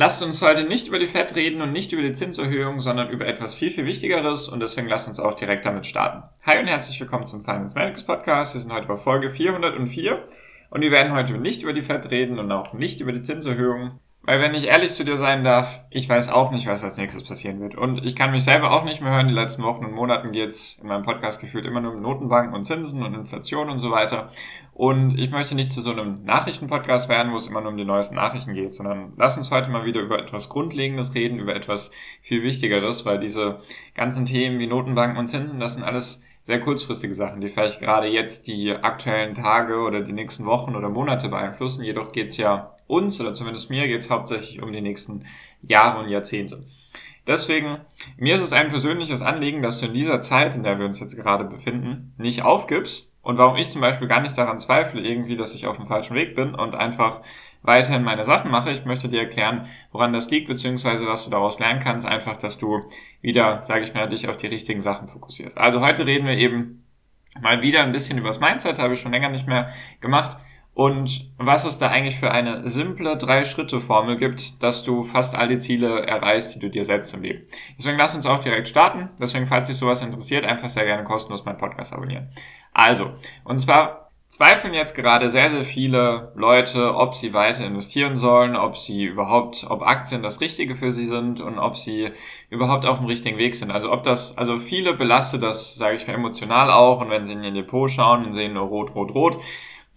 Lasst uns heute nicht über die FED reden und nicht über die Zinserhöhung, sondern über etwas viel, viel Wichtigeres und deswegen lasst uns auch direkt damit starten. Hi und herzlich willkommen zum Finance Medics Podcast. Wir sind heute bei Folge 404 und wir werden heute nicht über die FED reden und auch nicht über die Zinserhöhung, weil wenn ich ehrlich zu dir sein darf, ich weiß auch nicht, was als nächstes passieren wird. Und ich kann mich selber auch nicht mehr hören. Die letzten Wochen und Monaten geht's in meinem Podcast gefühlt immer nur um Notenbanken und Zinsen und Inflation und so weiter. Und ich möchte nicht zu so einem Nachrichtenpodcast werden, wo es immer nur um die neuesten Nachrichten geht, sondern lass uns heute mal wieder über etwas Grundlegendes reden, über etwas viel Wichtigeres, weil diese ganzen Themen wie Notenbanken und Zinsen, das sind alles sehr kurzfristige Sachen, die vielleicht gerade jetzt die aktuellen Tage oder die nächsten Wochen oder Monate beeinflussen. Jedoch geht es ja uns oder zumindest mir geht es hauptsächlich um die nächsten Jahre und Jahrzehnte. Deswegen, mir ist es ein persönliches Anliegen, dass du in dieser Zeit, in der wir uns jetzt gerade befinden, nicht aufgibst. Und warum ich zum Beispiel gar nicht daran zweifle, irgendwie, dass ich auf dem falschen Weg bin und einfach weiterhin meine Sachen mache. Ich möchte dir erklären, woran das liegt, beziehungsweise was du daraus lernen kannst, einfach, dass du wieder, sage ich mal, dich auf die richtigen Sachen fokussierst. Also heute reden wir eben mal wieder ein bisschen über das Mindset, habe ich schon länger nicht mehr gemacht. Und was es da eigentlich für eine simple Drei-Schritte-Formel gibt, dass du fast all die Ziele erreichst, die du dir setzt im Leben. Deswegen lass uns auch direkt starten. Deswegen, falls dich sowas interessiert, einfach sehr gerne kostenlos meinen Podcast abonnieren. Also, und zwar zweifeln jetzt gerade sehr, sehr viele Leute, ob sie weiter investieren sollen, ob sie überhaupt, ob Aktien das Richtige für sie sind und ob sie überhaupt auf dem richtigen Weg sind. Also ob das, also viele belastet das, sage ich mal, emotional auch und wenn sie in ihr Depot schauen und sehen nur rot, rot, rot.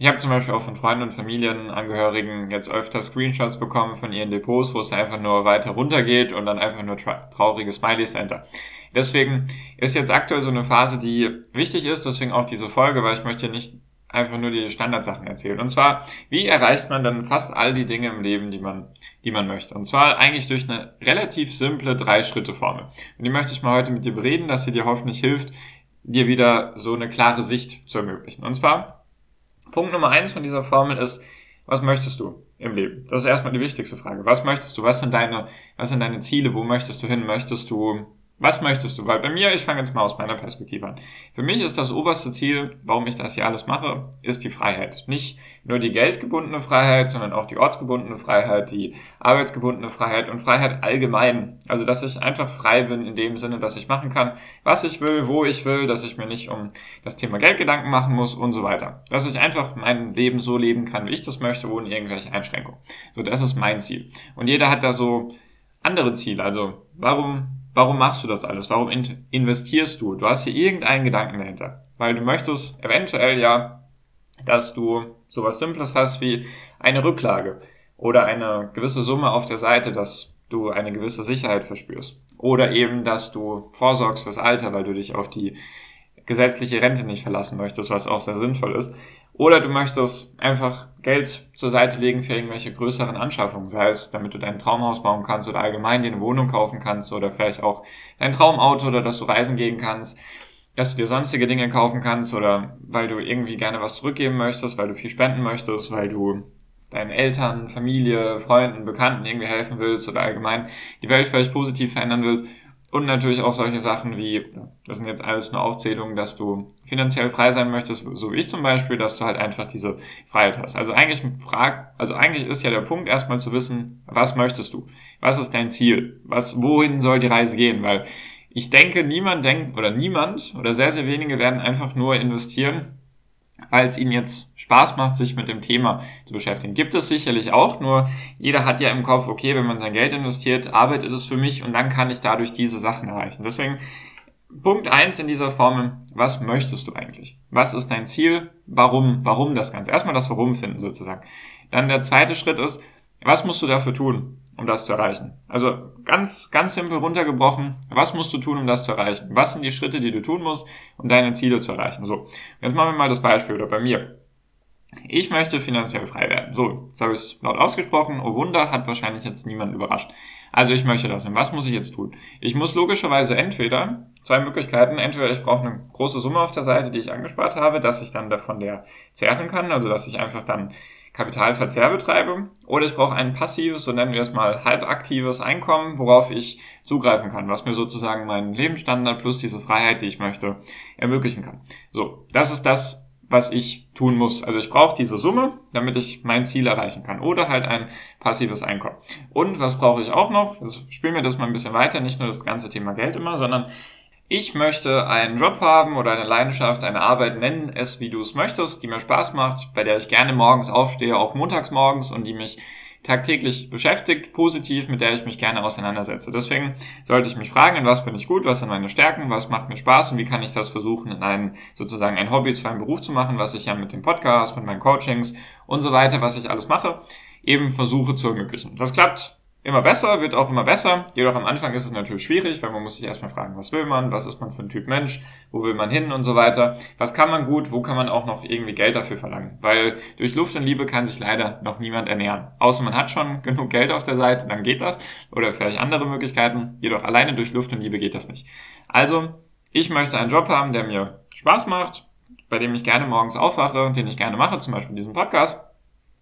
Ich habe zum Beispiel auch von Freunden und Familienangehörigen jetzt öfter Screenshots bekommen von ihren Depots, wo es einfach nur weiter runter geht und dann einfach nur tra traurige Smileys dahinter. Deswegen ist jetzt aktuell so eine Phase, die wichtig ist, deswegen auch diese Folge, weil ich möchte nicht einfach nur die Standardsachen erzählen. Und zwar, wie erreicht man dann fast all die Dinge im Leben, die man, die man möchte? Und zwar eigentlich durch eine relativ simple Drei-Schritte-Formel. Und die möchte ich mal heute mit dir bereden, dass sie dir hoffentlich hilft, dir wieder so eine klare Sicht zu ermöglichen. Und zwar, Punkt Nummer eins von dieser Formel ist, was möchtest du im Leben? Das ist erstmal die wichtigste Frage. Was möchtest du? Was sind deine, was sind deine Ziele? Wo möchtest du hin? Möchtest du was möchtest du? Weil bei mir, ich fange jetzt mal aus meiner Perspektive an. Für mich ist das oberste Ziel, warum ich das hier alles mache, ist die Freiheit. Nicht nur die geldgebundene Freiheit, sondern auch die ortsgebundene Freiheit, die arbeitsgebundene Freiheit und Freiheit allgemein. Also, dass ich einfach frei bin in dem Sinne, dass ich machen kann, was ich will, wo ich will, dass ich mir nicht um das Thema Geld Gedanken machen muss und so weiter. Dass ich einfach mein Leben so leben kann, wie ich das möchte, ohne irgendwelche Einschränkungen. So, das ist mein Ziel. Und jeder hat da so andere Ziele. Also, warum Warum machst du das alles? Warum investierst du? Du hast hier irgendeinen Gedanken dahinter. Weil du möchtest eventuell ja, dass du sowas Simples hast wie eine Rücklage oder eine gewisse Summe auf der Seite, dass du eine gewisse Sicherheit verspürst. Oder eben, dass du vorsorgst fürs Alter, weil du dich auf die gesetzliche Rente nicht verlassen möchtest, was auch sehr sinnvoll ist. Oder du möchtest einfach Geld zur Seite legen für irgendwelche größeren Anschaffungen, sei es, damit du dein Traumhaus bauen kannst oder allgemein dir eine Wohnung kaufen kannst oder vielleicht auch dein Traumauto oder dass du reisen gehen kannst, dass du dir sonstige Dinge kaufen kannst oder weil du irgendwie gerne was zurückgeben möchtest, weil du viel spenden möchtest, weil du deinen Eltern, Familie, Freunden, Bekannten irgendwie helfen willst oder allgemein die Welt vielleicht positiv verändern willst und natürlich auch solche Sachen wie, das sind jetzt alles nur Aufzählungen, dass du finanziell frei sein möchtest, so wie ich zum Beispiel, dass du halt einfach diese Freiheit hast. Also eigentlich frag, also eigentlich ist ja der Punkt erstmal zu wissen, was möchtest du? Was ist dein Ziel? Was, wohin soll die Reise gehen? Weil ich denke, niemand denkt, oder niemand, oder sehr, sehr wenige werden einfach nur investieren, weil es ihnen jetzt Spaß macht, sich mit dem Thema zu beschäftigen. Gibt es sicherlich auch, nur jeder hat ja im Kopf, okay, wenn man sein Geld investiert, arbeitet es für mich und dann kann ich dadurch diese Sachen erreichen. Deswegen Punkt eins in dieser Formel, was möchtest du eigentlich? Was ist dein Ziel? Warum, warum das Ganze? Erstmal das Warum finden sozusagen. Dann der zweite Schritt ist, was musst du dafür tun? Um das zu erreichen. Also ganz, ganz simpel runtergebrochen, was musst du tun, um das zu erreichen? Was sind die Schritte, die du tun musst, um deine Ziele zu erreichen? So, jetzt machen wir mal das Beispiel oder bei mir. Ich möchte finanziell frei werden. So, jetzt habe ich es laut ausgesprochen. Oh Wunder, hat wahrscheinlich jetzt niemand überrascht. Also ich möchte das. Und was muss ich jetzt tun? Ich muss logischerweise entweder, zwei Möglichkeiten, entweder ich brauche eine große Summe auf der Seite, die ich angespart habe, dass ich dann davon der zehren kann, also dass ich einfach dann Kapitalverzehr oder ich brauche ein passives, so nennen wir es mal halbaktives Einkommen, worauf ich zugreifen kann, was mir sozusagen meinen Lebensstandard plus diese Freiheit, die ich möchte, ermöglichen kann. So, das ist das, was ich tun muss. Also ich brauche diese Summe, damit ich mein Ziel erreichen kann. Oder halt ein passives Einkommen. Und was brauche ich auch noch? Das spielen wir das mal ein bisschen weiter, nicht nur das ganze Thema Geld immer, sondern ich möchte einen Job haben oder eine Leidenschaft, eine Arbeit, nennen es wie du es möchtest, die mir Spaß macht, bei der ich gerne morgens aufstehe, auch montags morgens und die mich tagtäglich beschäftigt, positiv, mit der ich mich gerne auseinandersetze. Deswegen sollte ich mich fragen, in was bin ich gut, was sind meine Stärken, was macht mir Spaß und wie kann ich das versuchen, in einem sozusagen ein Hobby zu einem Beruf zu machen, was ich ja mit dem Podcast, mit meinen Coachings und so weiter, was ich alles mache, eben versuche zu ermöglichen. Das klappt immer besser, wird auch immer besser. Jedoch am Anfang ist es natürlich schwierig, weil man muss sich erstmal fragen, was will man, was ist man für ein Typ Mensch, wo will man hin und so weiter. Was kann man gut, wo kann man auch noch irgendwie Geld dafür verlangen? Weil durch Luft und Liebe kann sich leider noch niemand ernähren. Außer man hat schon genug Geld auf der Seite, dann geht das. Oder vielleicht andere Möglichkeiten. Jedoch alleine durch Luft und Liebe geht das nicht. Also, ich möchte einen Job haben, der mir Spaß macht, bei dem ich gerne morgens aufwache, den ich gerne mache, zum Beispiel diesen Podcast.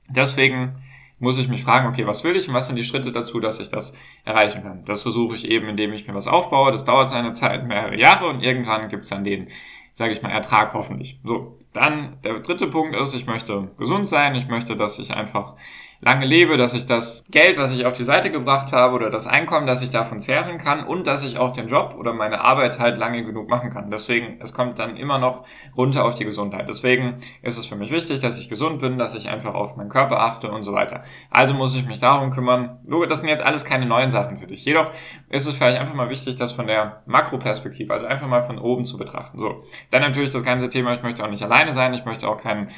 Deswegen muss ich mich fragen, okay, was will ich und was sind die Schritte dazu, dass ich das erreichen kann. Das versuche ich eben, indem ich mir was aufbaue. Das dauert seine Zeit, mehrere Jahre und irgendwann gibt es dann den, sage ich mal, Ertrag hoffentlich. So, dann der dritte Punkt ist, ich möchte gesund sein. Ich möchte, dass ich einfach lange lebe, dass ich das Geld, was ich auf die Seite gebracht habe oder das Einkommen, dass ich davon zehren kann und dass ich auch den Job oder meine Arbeit halt lange genug machen kann. Deswegen, es kommt dann immer noch runter auf die Gesundheit. Deswegen ist es für mich wichtig, dass ich gesund bin, dass ich einfach auf meinen Körper achte und so weiter. Also muss ich mich darum kümmern. Das sind jetzt alles keine neuen Sachen für dich. Jedoch ist es vielleicht einfach mal wichtig, das von der Makroperspektive, also einfach mal von oben zu betrachten. So. Dann natürlich das ganze Thema, ich möchte auch nicht alleine sein, ich möchte auch keinen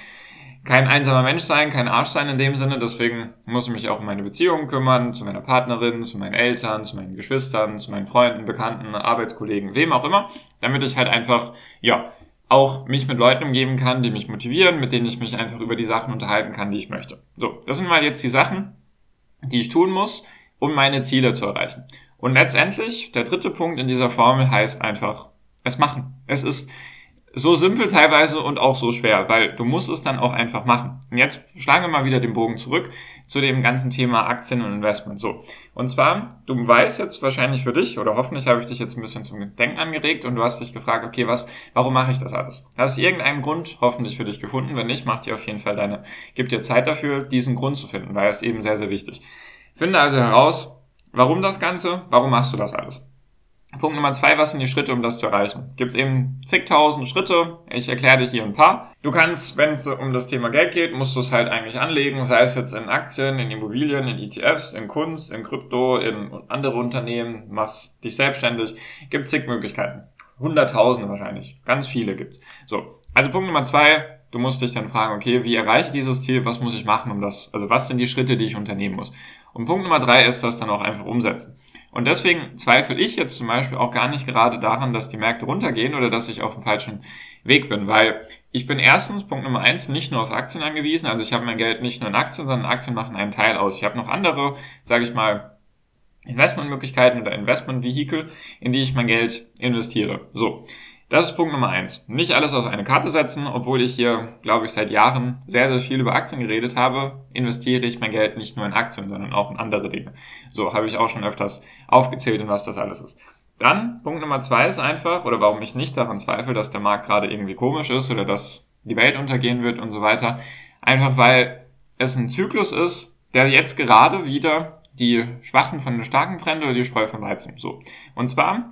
kein einsamer Mensch sein, kein Arsch sein in dem Sinne. Deswegen muss ich mich auch um meine Beziehungen kümmern, zu meiner Partnerin, zu meinen Eltern, zu meinen Geschwistern, zu meinen Freunden, Bekannten, Arbeitskollegen, wem auch immer, damit ich halt einfach, ja, auch mich mit Leuten umgeben kann, die mich motivieren, mit denen ich mich einfach über die Sachen unterhalten kann, die ich möchte. So, das sind mal jetzt die Sachen, die ich tun muss, um meine Ziele zu erreichen. Und letztendlich, der dritte Punkt in dieser Formel heißt einfach, es machen. Es ist, so simpel teilweise und auch so schwer, weil du musst es dann auch einfach machen. Und jetzt schlagen wir mal wieder den Bogen zurück zu dem ganzen Thema Aktien und Investment. So. Und zwar, du weißt jetzt wahrscheinlich für dich, oder hoffentlich habe ich dich jetzt ein bisschen zum Denken angeregt und du hast dich gefragt, okay, was, warum mache ich das alles? Hast du irgendeinen Grund hoffentlich für dich gefunden? Wenn nicht, mach dir auf jeden Fall deine, gib dir Zeit dafür, diesen Grund zu finden, weil es eben sehr, sehr wichtig. Finde also heraus, warum das Ganze, warum machst du das alles? Punkt Nummer zwei, was sind die Schritte, um das zu erreichen? Gibt es eben zigtausend Schritte. Ich erkläre dir hier ein paar. Du kannst, wenn es um das Thema Geld geht, musst du es halt eigentlich anlegen, sei es jetzt in Aktien, in Immobilien, in ETFs, in Kunst, in Krypto, in andere Unternehmen, machst dich selbstständig. Gibt zig Möglichkeiten. Hunderttausende wahrscheinlich. Ganz viele gibt's. So. Also Punkt Nummer zwei, du musst dich dann fragen, okay, wie erreiche ich dieses Ziel? Was muss ich machen, um das, also was sind die Schritte, die ich unternehmen muss? Und Punkt Nummer drei ist das dann auch einfach umsetzen. Und deswegen zweifle ich jetzt zum Beispiel auch gar nicht gerade daran, dass die Märkte runtergehen oder dass ich auf dem falschen Weg bin, weil ich bin erstens, Punkt Nummer eins, nicht nur auf Aktien angewiesen. Also ich habe mein Geld nicht nur in Aktien, sondern Aktien machen einen Teil aus. Ich habe noch andere, sage ich mal, Investmentmöglichkeiten oder Investmentvehikel, in die ich mein Geld investiere. So. Das ist Punkt Nummer eins. Nicht alles auf eine Karte setzen, obwohl ich hier, glaube ich, seit Jahren sehr, sehr viel über Aktien geredet habe, investiere ich mein Geld nicht nur in Aktien, sondern auch in andere Dinge. So habe ich auch schon öfters aufgezählt, in was das alles ist. Dann, Punkt Nummer zwei ist einfach, oder warum ich nicht daran zweifle, dass der Markt gerade irgendwie komisch ist oder dass die Welt untergehen wird und so weiter. Einfach weil es ein Zyklus ist, der jetzt gerade wieder die Schwachen von den starken trennt oder die Spreu von Weizen. So. Und zwar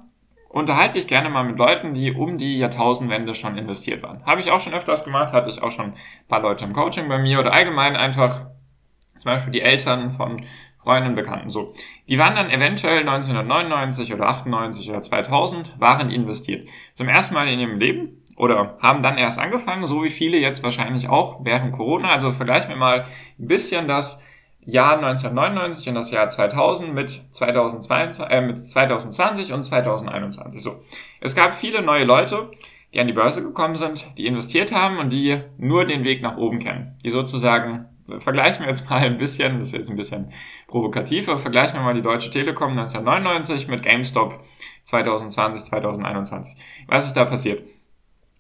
unterhalte dich gerne mal mit Leuten, die um die Jahrtausendwende schon investiert waren. Habe ich auch schon öfters gemacht, hatte ich auch schon ein paar Leute im Coaching bei mir oder allgemein einfach zum Beispiel die Eltern von Freunden, Bekannten. So, die waren dann eventuell 1999 oder 98 oder 2000 waren investiert. Zum ersten Mal in ihrem Leben oder haben dann erst angefangen, so wie viele jetzt wahrscheinlich auch während Corona. Also vergleichen wir mal ein bisschen das Jahr 1999 und das Jahr 2000 mit 2022, äh, mit 2020 und 2021. So. Es gab viele neue Leute, die an die Börse gekommen sind, die investiert haben und die nur den Weg nach oben kennen. Die sozusagen, vergleichen wir jetzt mal ein bisschen, das ist jetzt ein bisschen provokativ, aber vergleichen wir mal die Deutsche Telekom 1999 mit GameStop 2020, 2021. Was ist da passiert?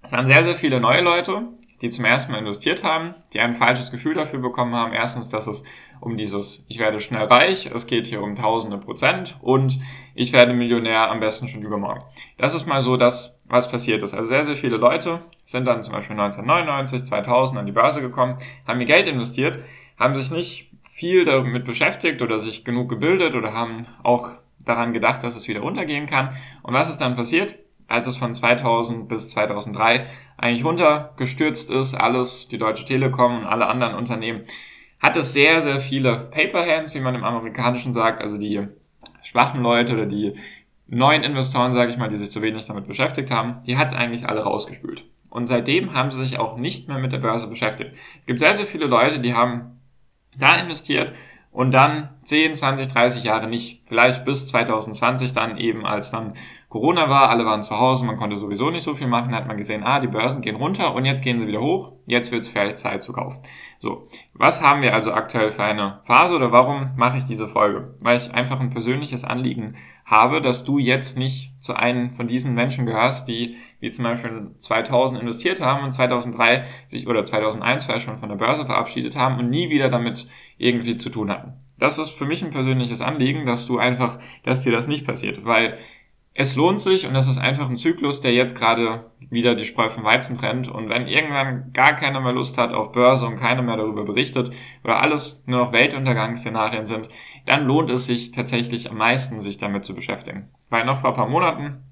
Es waren sehr, sehr viele neue Leute, die zum ersten Mal investiert haben, die ein falsches Gefühl dafür bekommen haben. Erstens, dass es um dieses, ich werde schnell reich, es geht hier um tausende Prozent und ich werde Millionär am besten schon übermorgen. Das ist mal so das, was passiert ist. Also sehr, sehr viele Leute sind dann zum Beispiel 1999, 2000 an die Börse gekommen, haben ihr Geld investiert, haben sich nicht viel damit beschäftigt oder sich genug gebildet oder haben auch daran gedacht, dass es wieder untergehen kann. Und was ist dann passiert? Als es von 2000 bis 2003 eigentlich runtergestürzt ist, alles, die Deutsche Telekom und alle anderen Unternehmen, hat es sehr, sehr viele Paper Hands, wie man im Amerikanischen sagt, also die schwachen Leute oder die neuen Investoren, sage ich mal, die sich zu wenig damit beschäftigt haben, die hat es eigentlich alle rausgespült. Und seitdem haben sie sich auch nicht mehr mit der Börse beschäftigt. Es gibt sehr, sehr viele Leute, die haben da investiert und dann 10, 20, 30 Jahre nicht. Vielleicht bis 2020 dann eben, als dann Corona war, alle waren zu Hause, man konnte sowieso nicht so viel machen, hat man gesehen, ah, die Börsen gehen runter und jetzt gehen sie wieder hoch, jetzt wird es vielleicht Zeit zu kaufen. So, was haben wir also aktuell für eine Phase oder warum mache ich diese Folge? Weil ich einfach ein persönliches Anliegen habe, dass du jetzt nicht zu einem von diesen Menschen gehörst, die wie zum Beispiel 2000 investiert haben und 2003 sich oder 2001 vielleicht schon von der Börse verabschiedet haben und nie wieder damit irgendwie zu tun hatten. Das ist für mich ein persönliches Anliegen, dass du einfach, dass dir das nicht passiert, weil es lohnt sich und das ist einfach ein Zyklus, der jetzt gerade wieder die Spreu vom Weizen trennt. Und wenn irgendwann gar keiner mehr Lust hat auf Börse und keiner mehr darüber berichtet oder alles nur noch Weltuntergangsszenarien sind, dann lohnt es sich tatsächlich am meisten, sich damit zu beschäftigen. Weil noch vor ein paar Monaten,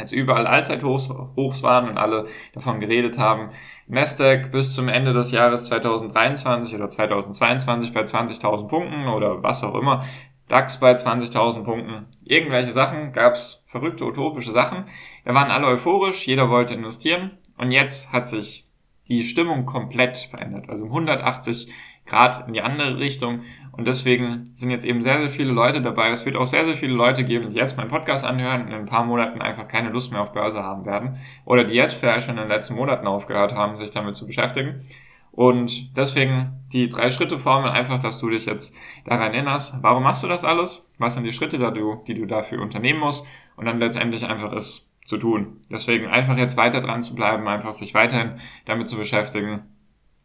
als überall Allzeithochs waren und alle davon geredet haben, Nasdaq bis zum Ende des Jahres 2023 oder 2022 bei 20.000 Punkten oder was auch immer, DAX bei 20.000 Punkten. Irgendwelche Sachen, gab's verrückte, utopische Sachen. Wir waren alle euphorisch, jeder wollte investieren. Und jetzt hat sich die Stimmung komplett verändert. Also um 180 Grad in die andere Richtung. Und deswegen sind jetzt eben sehr, sehr viele Leute dabei. Es wird auch sehr, sehr viele Leute geben, die jetzt meinen Podcast anhören und in ein paar Monaten einfach keine Lust mehr auf Börse haben werden. Oder die jetzt vielleicht schon in den letzten Monaten aufgehört haben, sich damit zu beschäftigen. Und deswegen die Drei-Schritte-Formel, einfach, dass du dich jetzt daran erinnerst, warum machst du das alles? Was sind die Schritte, die du, dafür unternehmen musst? Und dann letztendlich einfach es zu tun. Deswegen einfach jetzt weiter dran zu bleiben, einfach sich weiterhin damit zu beschäftigen,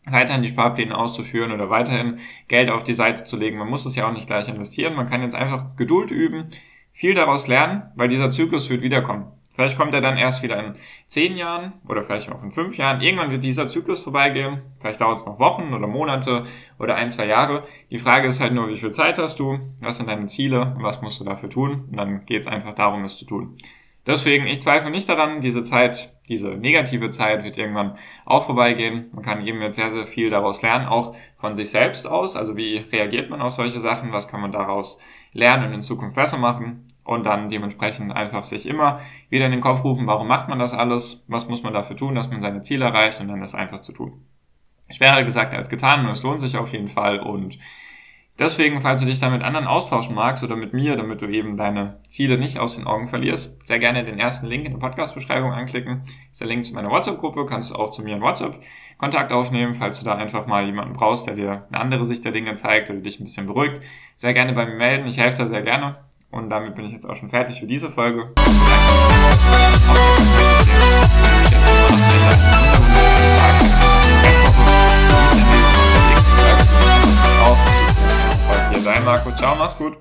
weiterhin die Sparpläne auszuführen oder weiterhin Geld auf die Seite zu legen. Man muss es ja auch nicht gleich investieren. Man kann jetzt einfach Geduld üben, viel daraus lernen, weil dieser Zyklus wird wiederkommen. Vielleicht kommt er dann erst wieder in zehn Jahren oder vielleicht auch in fünf Jahren. Irgendwann wird dieser Zyklus vorbeigehen. Vielleicht dauert es noch Wochen oder Monate oder ein, zwei Jahre. Die Frage ist halt nur, wie viel Zeit hast du? Was sind deine Ziele? Und was musst du dafür tun? Und dann geht es einfach darum, es zu tun. Deswegen, ich zweifle nicht daran, diese Zeit, diese negative Zeit wird irgendwann auch vorbeigehen. Man kann eben jetzt sehr, sehr viel daraus lernen, auch von sich selbst aus. Also wie reagiert man auf solche Sachen? Was kann man daraus lernen und in Zukunft besser machen? Und dann dementsprechend einfach sich immer wieder in den Kopf rufen, warum macht man das alles? Was muss man dafür tun, dass man seine Ziele erreicht und dann das einfach zu tun. Schwerer gesagt als getan und es lohnt sich auf jeden Fall und Deswegen, falls du dich da mit anderen austauschen magst oder mit mir, damit du eben deine Ziele nicht aus den Augen verlierst, sehr gerne den ersten Link in der Podcast-Beschreibung anklicken. Ist der Link zu meiner WhatsApp-Gruppe, kannst du auch zu mir in WhatsApp Kontakt aufnehmen, falls du da einfach mal jemanden brauchst, der dir eine andere Sicht der Dinge zeigt oder dich ein bisschen beruhigt. Sehr gerne bei mir melden, ich helfe da sehr gerne. Und damit bin ich jetzt auch schon fertig für diese Folge. Sein, Marco. Ciao, mach's gut.